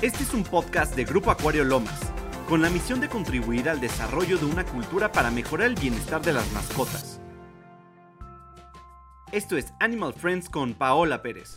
Este es un podcast de Grupo Acuario Lomas, con la misión de contribuir al desarrollo de una cultura para mejorar el bienestar de las mascotas. Esto es Animal Friends con Paola Pérez.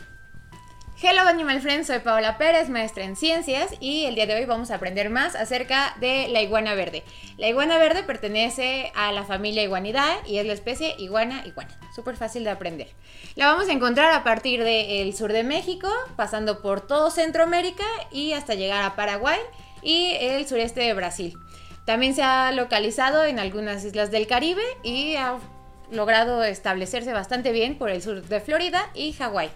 Hello Animal Friends, soy Paola Pérez, maestra en ciencias y el día de hoy vamos a aprender más acerca de la iguana verde. La iguana verde pertenece a la familia Iguanidae y es la especie iguana iguana. Súper fácil de aprender. La vamos a encontrar a partir del sur de México, pasando por todo Centroamérica y hasta llegar a Paraguay y el sureste de Brasil. También se ha localizado en algunas islas del Caribe y ha logrado establecerse bastante bien por el sur de Florida y Hawái.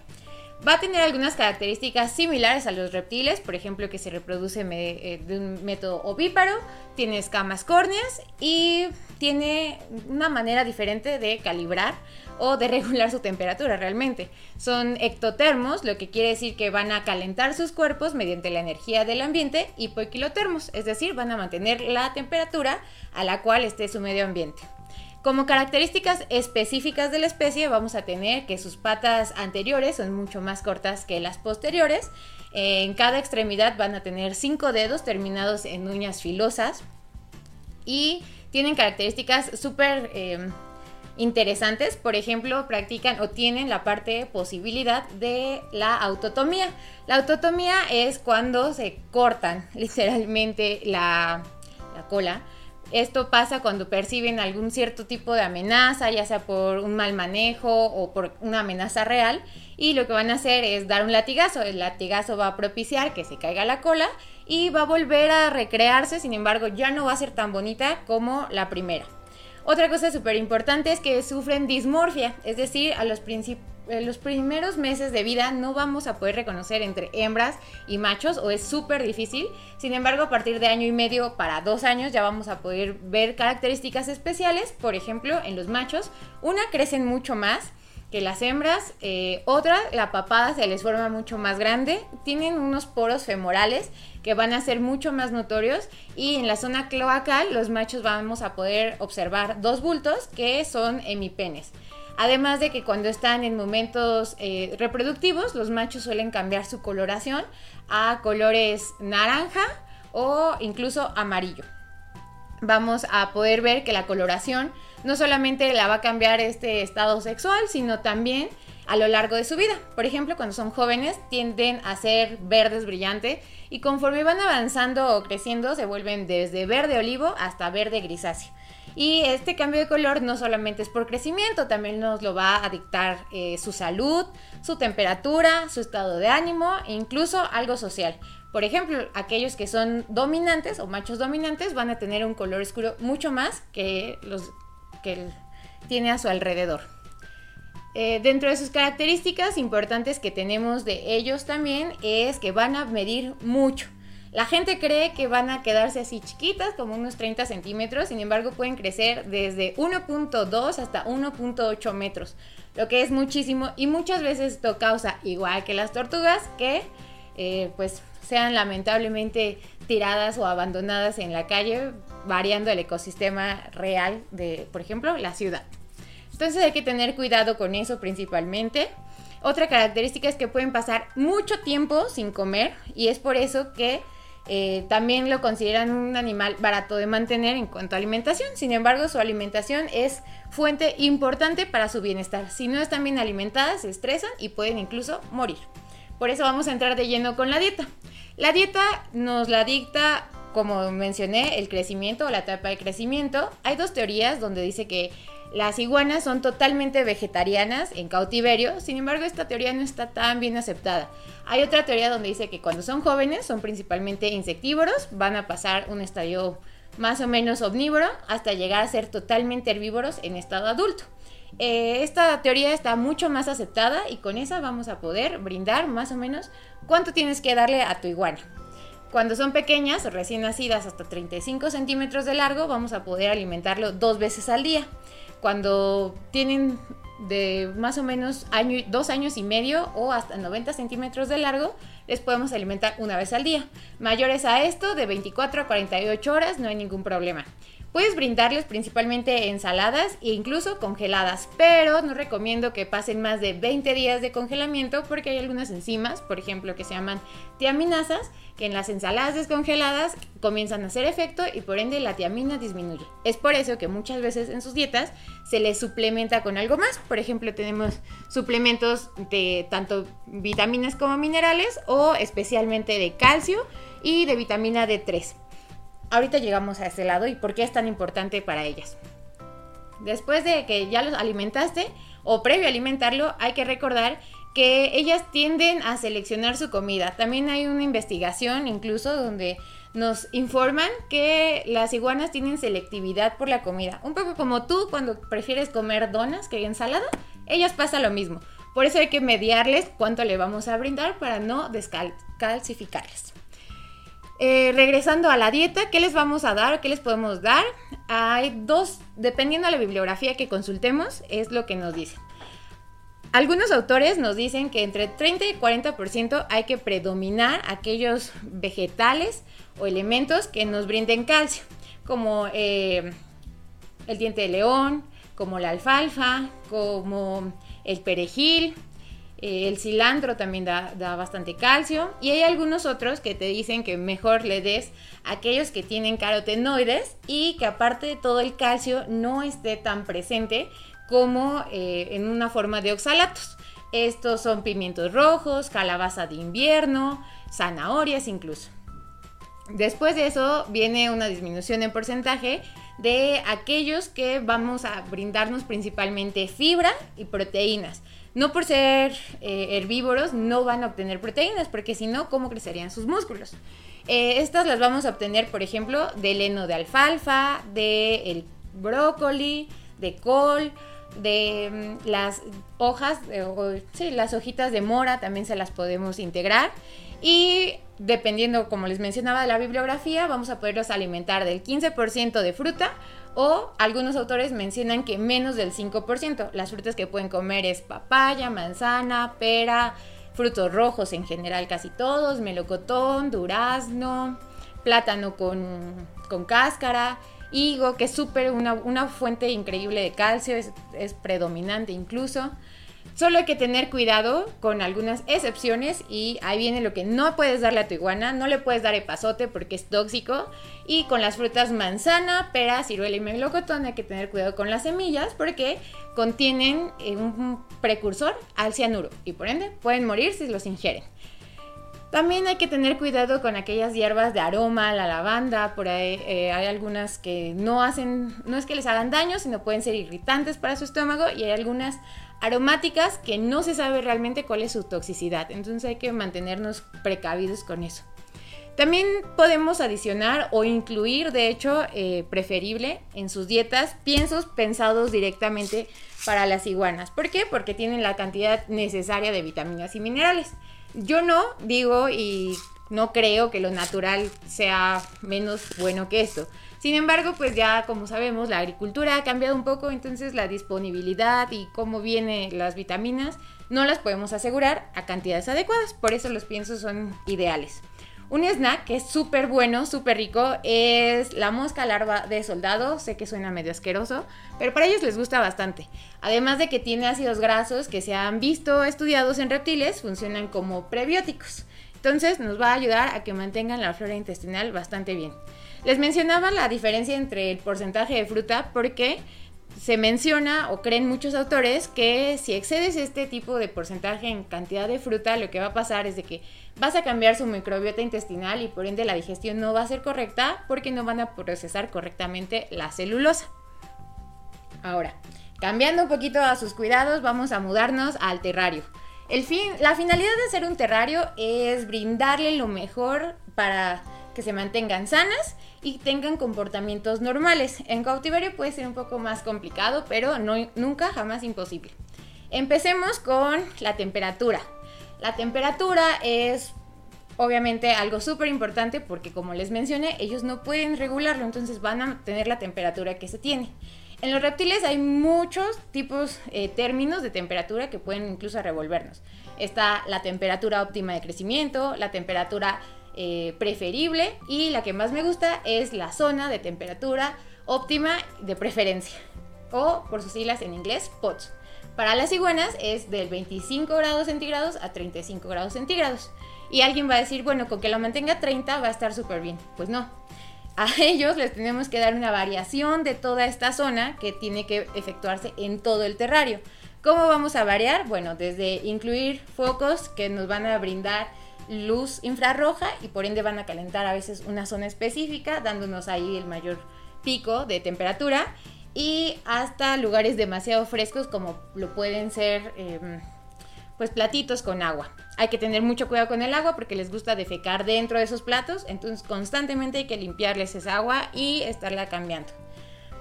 Va a tener algunas características similares a los reptiles, por ejemplo que se reproduce eh, de un método ovíparo, tiene escamas córneas y tiene una manera diferente de calibrar o de regular su temperatura realmente. Son ectotermos, lo que quiere decir que van a calentar sus cuerpos mediante la energía del ambiente, y poikilotermos, es decir, van a mantener la temperatura a la cual esté su medio ambiente. Como características específicas de la especie vamos a tener que sus patas anteriores son mucho más cortas que las posteriores. En cada extremidad van a tener cinco dedos terminados en uñas filosas y tienen características súper em, interesantes. Por ejemplo, practican o tienen la parte posibilidad de la autotomía. La autotomía es cuando se cortan literalmente la, la cola esto pasa cuando perciben algún cierto tipo de amenaza, ya sea por un mal manejo o por una amenaza real, y lo que van a hacer es dar un latigazo. El latigazo va a propiciar que se caiga la cola y va a volver a recrearse, sin embargo ya no va a ser tan bonita como la primera. Otra cosa súper importante es que sufren dismorfia, es decir, a los principios en los primeros meses de vida no vamos a poder reconocer entre hembras y machos o es súper difícil. Sin embargo, a partir de año y medio para dos años ya vamos a poder ver características especiales. Por ejemplo, en los machos, una crecen mucho más que las hembras, eh, otra, la papada se les forma mucho más grande, tienen unos poros femorales que van a ser mucho más notorios y en la zona cloacal los machos vamos a poder observar dos bultos que son hemipenes. Además de que cuando están en momentos eh, reproductivos, los machos suelen cambiar su coloración a colores naranja o incluso amarillo. Vamos a poder ver que la coloración no solamente la va a cambiar este estado sexual, sino también a lo largo de su vida. Por ejemplo, cuando son jóvenes tienden a ser verdes brillantes y conforme van avanzando o creciendo se vuelven desde verde olivo hasta verde grisáceo. Y este cambio de color no solamente es por crecimiento, también nos lo va a dictar eh, su salud, su temperatura, su estado de ánimo e incluso algo social. Por ejemplo, aquellos que son dominantes o machos dominantes van a tener un color oscuro mucho más que los que tiene a su alrededor. Eh, dentro de sus características importantes que tenemos de ellos también es que van a medir mucho. La gente cree que van a quedarse así chiquitas, como unos 30 centímetros, sin embargo pueden crecer desde 1.2 hasta 1.8 metros, lo que es muchísimo y muchas veces esto causa, igual que las tortugas, que eh, pues sean lamentablemente tiradas o abandonadas en la calle, variando el ecosistema real de, por ejemplo, la ciudad. Entonces hay que tener cuidado con eso principalmente. Otra característica es que pueden pasar mucho tiempo sin comer y es por eso que eh, también lo consideran un animal barato de mantener en cuanto a alimentación. Sin embargo, su alimentación es fuente importante para su bienestar. Si no están bien alimentadas, se estresan y pueden incluso morir. Por eso vamos a entrar de lleno con la dieta. La dieta nos la dicta, como mencioné, el crecimiento o la etapa de crecimiento. Hay dos teorías donde dice que las iguanas son totalmente vegetarianas en cautiverio, sin embargo esta teoría no está tan bien aceptada. Hay otra teoría donde dice que cuando son jóvenes son principalmente insectívoros, van a pasar un estadio más o menos omnívoro hasta llegar a ser totalmente herbívoros en estado adulto. Eh, esta teoría está mucho más aceptada y con esa vamos a poder brindar más o menos cuánto tienes que darle a tu iguana. Cuando son pequeñas, recién nacidas hasta 35 centímetros de largo, vamos a poder alimentarlo dos veces al día cuando tienen de más o menos año, dos años y medio o hasta 90 centímetros de largo, les podemos alimentar una vez al día. Mayores a esto, de 24 a 48 horas, no hay ningún problema. Puedes brindarles principalmente ensaladas e incluso congeladas, pero no recomiendo que pasen más de 20 días de congelamiento porque hay algunas enzimas, por ejemplo, que se llaman tiaminasas, que en las ensaladas descongeladas comienzan a hacer efecto y por ende la tiamina disminuye. Es por eso que muchas veces en sus dietas se les suplementa con algo más. Por ejemplo, tenemos suplementos de tanto vitaminas como minerales o especialmente de calcio y de vitamina D3 ahorita llegamos a ese lado y por qué es tan importante para ellas. Después de que ya los alimentaste o previo a alimentarlo, hay que recordar que ellas tienden a seleccionar su comida. También hay una investigación incluso donde nos informan que las iguanas tienen selectividad por la comida. Un poco como tú cuando prefieres comer donas que ensalada, ellas pasa lo mismo. Por eso hay que mediarles cuánto le vamos a brindar para no descalcificarles. Eh, regresando a la dieta, ¿qué les vamos a dar? ¿Qué les podemos dar? Hay dos, dependiendo de la bibliografía que consultemos, es lo que nos dicen. Algunos autores nos dicen que entre 30 y 40% hay que predominar aquellos vegetales o elementos que nos brinden calcio, como eh, el diente de león, como la alfalfa, como el perejil, eh, el cilantro también da, bastante calcio. Y hay algunos otros que te dicen que mejor le des aquellos que tienen carotenoides y que aparte de todo el calcio no esté tan presente como eh, en una forma de oxalatos. Estos son pimientos rojos, calabaza de invierno, zanahorias incluso. Después de eso viene una disminución en porcentaje de aquellos que vamos a brindarnos principalmente fibra y proteínas no por ser eh, herbívoros no van a obtener proteínas, porque si no, ¿cómo crecerían sus músculos? Eh, estas las vamos a obtener, por ejemplo, del heno de alfalfa, del brócoli, de col, de mm, las hojas, sí, las hojitas de mora también se las podemos integrar. Y dependiendo, como les mencionaba, de la bibliografía, vamos a poderlos alimentar del 15% de fruta o algunos autores mencionan que menos del 5%. Las frutas que pueden comer es papaya, manzana, pera, frutos rojos en general casi todos, melocotón, durazno, plátano con, cáscara, higo, que es súper una, fuente increíble de calcio, es, es predominante incluso. Solo hay que tener cuidado con algunas excepciones y ahí viene lo que no puedes darle a tu iguana. No le puedes dar epazote porque es tóxico. Y con las frutas manzana, pera, ciruela y melocotón hay que tener cuidado con las semillas porque contienen eh, un precursor al cianuro y por ende pueden morir si los ingieren. También hay que tener cuidado con aquellas hierbas de aroma, la lavanda, por ahí eh, hay algunas que no hacen, no es que les hagan daño, sino pueden ser irritantes para su estómago y hay algunas aromáticas que no se sabe realmente cuál es su toxicidad. Entonces hay que mantenernos precavidos con eso. También podemos adicionar o incluir, de hecho, eh, preferible en sus dietas, piensos pensados directamente para las iguanas. ¿Por qué? Porque tienen la cantidad necesaria de vitaminas y minerales. Yo no digo y no creo que lo natural sea menos bueno que esto. Sin embargo, pues ya como sabemos, la agricultura ha cambiado un poco, entonces la disponibilidad y cómo vienen las vitaminas no las podemos asegurar a cantidades adecuadas, por eso los piensos son ideales. Un snack que es súper bueno, súper rico, es la mosca larva de soldado. Sé que suena medio asqueroso, pero para ellos les gusta bastante. Además de que tiene ácidos grasos que se han visto estudiados en reptiles, funcionan como prebióticos. Entonces nos va a ayudar a que mantengan la flora intestinal bastante bien. Les mencionaba la diferencia entre el porcentaje de fruta porque se menciona o creen muchos autores que si excedes este tipo de porcentaje en cantidad de fruta, lo que va a pasar es de que vas a cambiar su microbiota intestinal y por ende la digestión no va a ser correcta porque no van a procesar correctamente la celulosa. Ahora, cambiando un poquito a sus cuidados, vamos a mudarnos al terrario. El fin, la finalidad de hacer un terrario es brindarle lo mejor para que se mantengan sanas y tengan comportamientos normales. En cautiverio puede ser un poco más complicado, pero no, nunca, jamás imposible. Empecemos con la temperatura. La temperatura es obviamente algo súper importante porque como les mencioné, ellos no pueden regularlo, entonces van a tener la temperatura que se tiene. En los reptiles hay muchos tipos, eh, términos de temperatura que pueden incluso revolvernos. Está la temperatura óptima de crecimiento, la temperatura eh, preferible y la que más me gusta es la zona de temperatura óptima de preferencia, o por sus siglas en inglés, POTS. Para las iguanas es del 25 grados centígrados a 35 grados centígrados. Y alguien va a decir, bueno, con que lo mantenga 30 va a estar súper bien. Pues no. A ellos les tenemos que dar una variación de toda esta zona que tiene que efectuarse en todo el terrario. ¿Cómo vamos a variar? Bueno, desde incluir focos que nos van a brindar luz infrarroja y por ende van a calentar a veces una zona específica, dándonos ahí el mayor pico de temperatura y hasta lugares demasiado frescos como lo pueden ser em, pues platitos con agua. Hay que tener mucho cuidado con el agua porque les gusta defecar dentro de esos platos, entonces constantemente hay que limpiarles esa agua y estarla cambiando.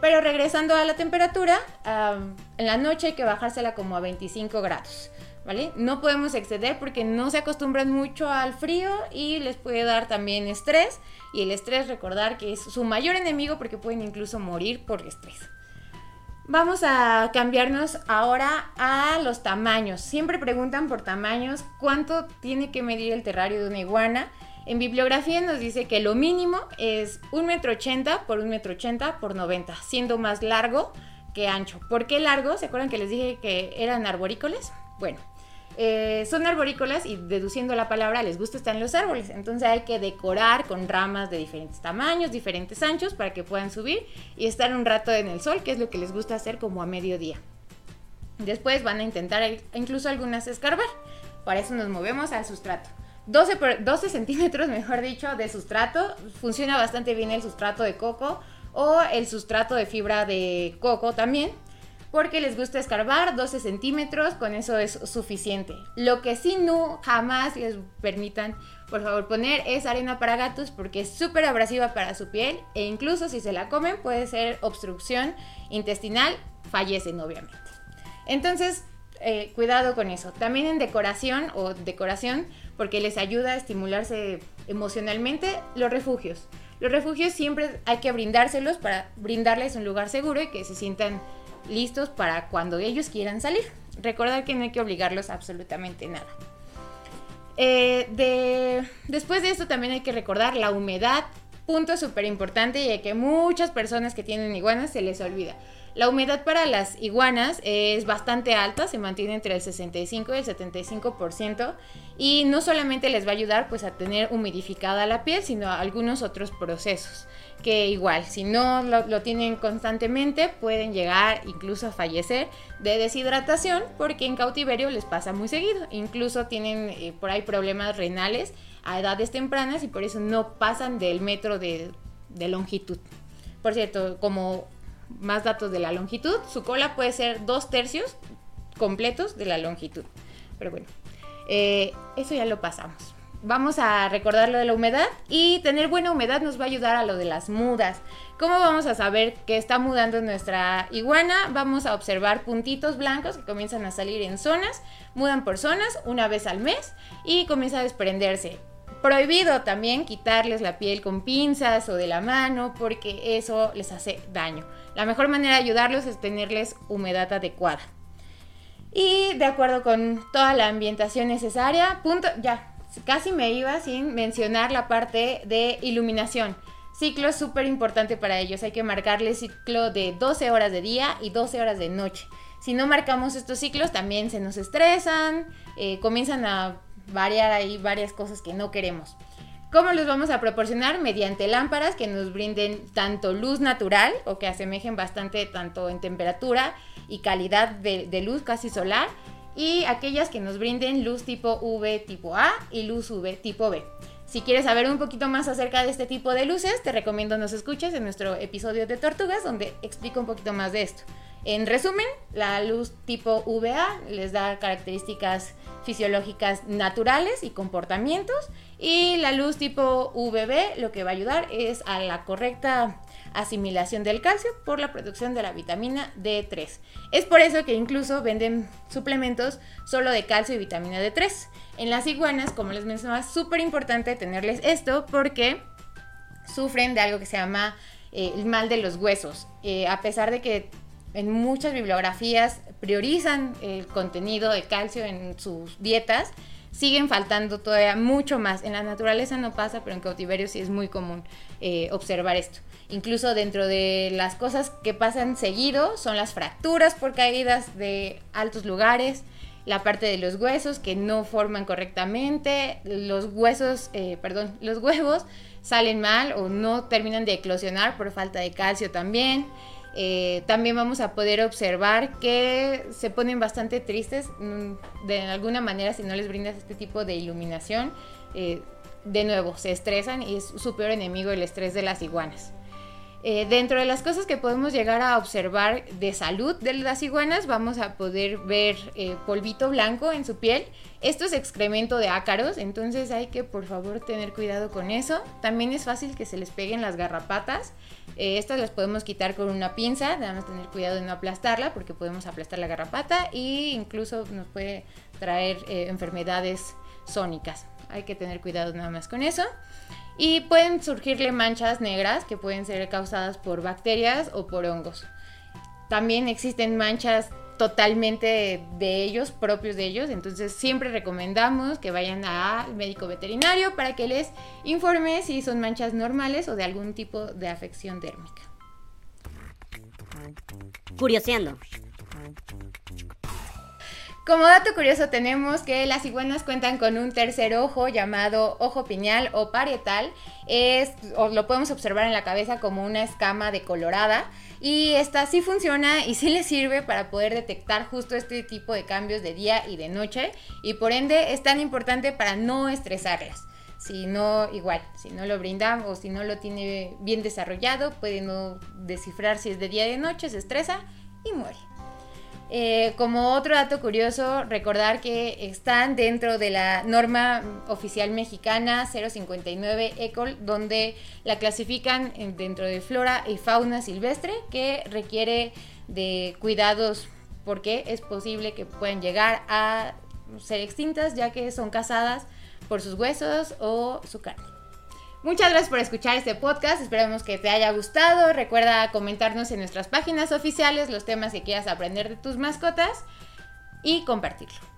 Pero regresando a la temperatura, en la noche hay que bajársela como a 25 grados. ¿Vale? No podemos exceder porque no se acostumbran mucho al frío y les puede dar también estrés. Y el estrés, recordar que es su mayor enemigo porque pueden incluso morir por estrés. Vamos a cambiarnos ahora a los tamaños. Siempre preguntan por tamaños cuánto tiene que medir el terrario de una iguana. En bibliografía nos dice que lo mínimo es 1,80 m por 1,80 m por 90, siendo más largo que ancho. ¿Por qué largo? ¿Se acuerdan que les dije que eran arborícolas? Bueno, eh, son arborícolas y deduciendo la palabra les gusta estar en los árboles. Entonces hay que decorar con ramas de diferentes tamaños, diferentes anchos para que puedan subir y estar un rato en el sol, que es lo que les gusta hacer como a mediodía. Después van a intentar incluso algunas escarbar. Para eso nos movemos al sustrato. 12, 12 centímetros, mejor dicho, de sustrato. Funciona bastante bien el sustrato de coco o el sustrato de fibra de coco también porque les gusta escarbar 12 centímetros, con eso es suficiente. Lo que sí no jamás les permitan, por favor, poner es arena para gatos porque es súper abrasiva para su piel e incluso si se la comen puede ser obstrucción intestinal, fallecen obviamente. Entonces, eh, cuidado con eso. También en decoración o decoración, porque les ayuda a estimularse emocionalmente, los refugios. Los refugios siempre hay que brindárselos para brindarles un lugar seguro y que se sientan listos para cuando ellos quieran salir. Recordar que no hay que obligarlos absolutamente nada. Eh, después de esto también hay que recordar la humedad, punto súper importante y que muchas personas que tienen iguanas se les olvida. La humedad para las iguanas es bastante alta, se mantiene entre el 65 y el 75% y no solamente les va a ayudar pues a tener humidificada la piel, sino a algunos otros procesos que igual, si no lo, tienen constantemente, pueden llegar incluso a fallecer de deshidratación, porque en cautiverio les pasa muy seguido. Incluso tienen eh, por ahí problemas renales a edades tempranas y por eso no pasan del metro de, longitud. Por cierto, como más datos de la longitud, su cola puede ser dos tercios completos de la longitud. Pero bueno, eh, eso ya lo pasamos vamos a recordar lo de la humedad y tener buena humedad nos va a ayudar a lo de las mudas. ¿Cómo vamos a saber que está mudando nuestra iguana? Vamos a observar puntitos blancos que comienzan a salir en zonas, mudan por zonas una vez al mes y comienza a desprenderse. Prohibido también quitarles la piel con pinzas o de la mano porque eso les hace daño. La mejor manera de ayudarlos es tenerles humedad adecuada. Y de acuerdo con toda la ambientación necesaria, punto, ya, casi me iba sin mencionar la parte de iluminación. Ciclo súper importante para ellos. Hay que marcarle ciclo de 12 horas de día y 12 horas de noche. Si no marcamos estos ciclos, también se nos estresan, eh, comienzan a variar ahí varias cosas que no queremos. ¿Cómo los vamos a proporcionar? Mediante lámparas que nos brinden tanto luz natural o que asemejen bastante tanto en temperatura y calidad de luz casi solar, y aquellas que nos brinden luz tipo V tipo A y luz V tipo B. Si quieres saber un poquito más acerca de este tipo de luces, te recomiendo nos escuches en nuestro episodio de Tortugas donde explico un poquito más de esto. En resumen, la luz tipo VA les da características fisiológicas naturales y comportamientos y la luz tipo VB lo que va a ayudar es a la correcta asimilación del calcio por la producción de la vitamina D3. Es por eso que incluso venden suplementos solo de calcio y vitamina D3. En las iguanas, como les mencionaba, es súper importante tenerles esto porque sufren de algo que se llama eh, el mal de los huesos. Eh, a pesar de que en muchas bibliografías priorizan el contenido de calcio en sus dietas, siguen faltando todavía mucho más. En la naturaleza no pasa, pero en cautiverio sí es muy común eh, observar esto. Incluso dentro de las cosas que pasan seguido son las fracturas por caídas de altos lugares, la parte de los huesos que no forman correctamente, los huesos, eh, perdón, los huevos salen mal o no terminan de eclosionar por falta de calcio también. Eh, también vamos a poder observar que se ponen bastante tristes mm, de alguna manera si no les brindas este tipo de iluminación. Eh, de nuevo, se estresan y es su peor enemigo el estrés de las iguanas. Eh, dentro de las cosas que podemos llegar a observar de salud de las iguanas, vamos a poder ver eh, polvito blanco en su piel. Esto es excremento de ácaros, entonces hay que por favor tener cuidado con eso. También es fácil que se les peguen las garrapatas. Eh, estas las podemos quitar con una pinza, debemos tener cuidado de no aplastarla porque podemos aplastar la garrapata e incluso nos puede traer enfermedades sónicas. Hay que tener cuidado nada más con eso. Y pueden surgirle manchas negras que pueden ser causadas por bacterias o por hongos. También existen manchas totalmente de ellos, propios de ellos. Entonces siempre recomendamos que vayan al médico veterinario para que les informe si son manchas normales o de algún tipo de afección térmica. Curioseando. Como dato curioso tenemos que las iguanas cuentan con un tercer ojo llamado ojo piñal o parietal. Es, lo podemos observar en la cabeza como una escama decolorada. Y esta sí funciona y sí le sirve para poder detectar justo este tipo de cambios de día y de noche. Y por ende es tan importante para no estresarlas. Si no, igual, si no lo brinda o si no lo tiene bien desarrollado, puede no descifrar si es de día o de noche, se estresa y muere. Eh, como otro dato curioso, recordar que están dentro de la norma oficial mexicana 059 ECOL, donde la clasifican dentro de flora y fauna silvestre, que requiere de cuidados porque es posible que puedan llegar a ser extintas ya que son cazadas por sus huesos o su carne. Muchas gracias por escuchar este podcast, esperamos que te haya gustado. Recuerda comentarnos en nuestras páginas oficiales los temas que quieras aprender de tus mascotas y compartirlo.